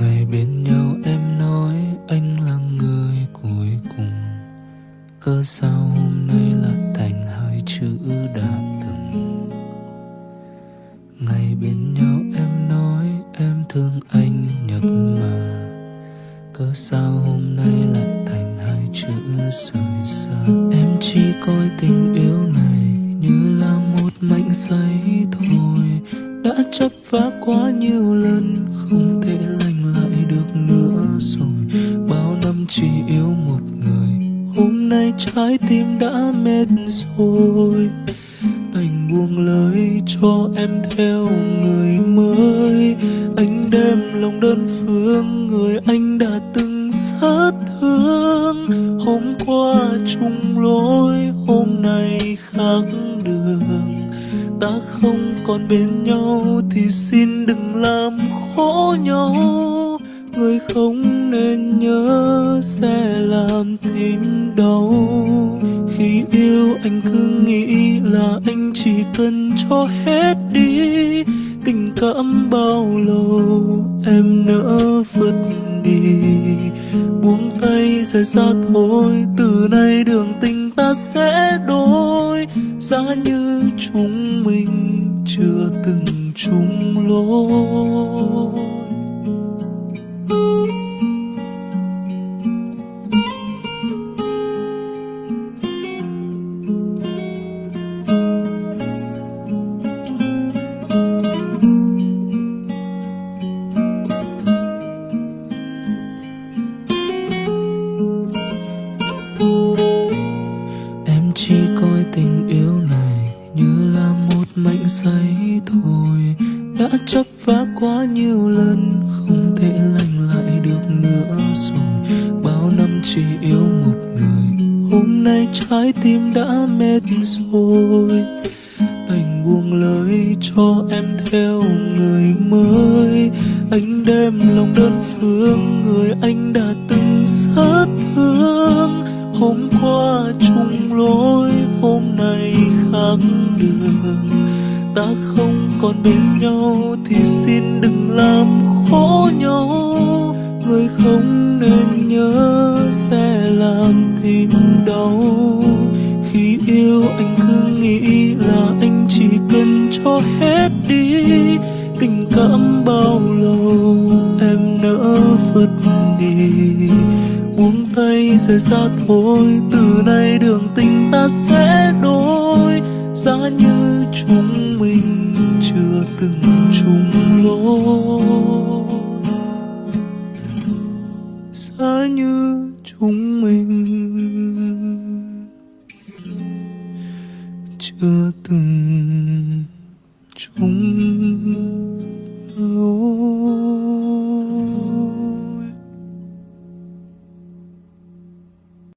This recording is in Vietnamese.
ngày bên nhau em nói anh là người cuối cùng. Cớ sao hôm nay lại thành hai chữ đã từng ngày bên nhau em nói em thương anh nhật mà. Cớ sao hôm nay lại thành hai chữ rời xa em chỉ coi tình yêu này như là một mảnh giấy thôi đã chấp phá quá nhiều lần, không thể lành lại được nữa rồi. Bao năm chỉ yêu một người, hôm nay trái tim đã mệt rồi. Anh buông lời cho em theo người mới. Anh đem lòng đơn phương, người anh đã từng rất thương. Hôm qua chung lối không còn bên nhau thì xin đừng làm khổ nhau. Người không nên nhớ sẽ làm tim đau. Khi yêu anh cứ nghĩ là anh chỉ cần cho hết đi. Tình cảm bao lâu em nỡ vứt đi. Buông tay rời xa thôi, từ nay đường chung chấp vá quá nhiều lần, không thể lành lại được nữa rồi. Bao năm chỉ yêu một người, hôm nay trái tim đã mệt rồi. Anh buông lời cho em theo người mới. Anh đem lòng đơn phương, người anh đã từng rất thương. Hôm qua chung lối, hôm nay khác đường. Ta không còn bên nhau thì xin đừng làm khổ nhau. Người không nên nhớ sẽ làm tim đau. Khi yêu anh cứ nghĩ là anh chỉ cần cho hết đi. Tình cảm bao lâu em nỡ vứt đi. Buông tay rời xa thôi, từ nay đường tình ta sẽ chưa từng chung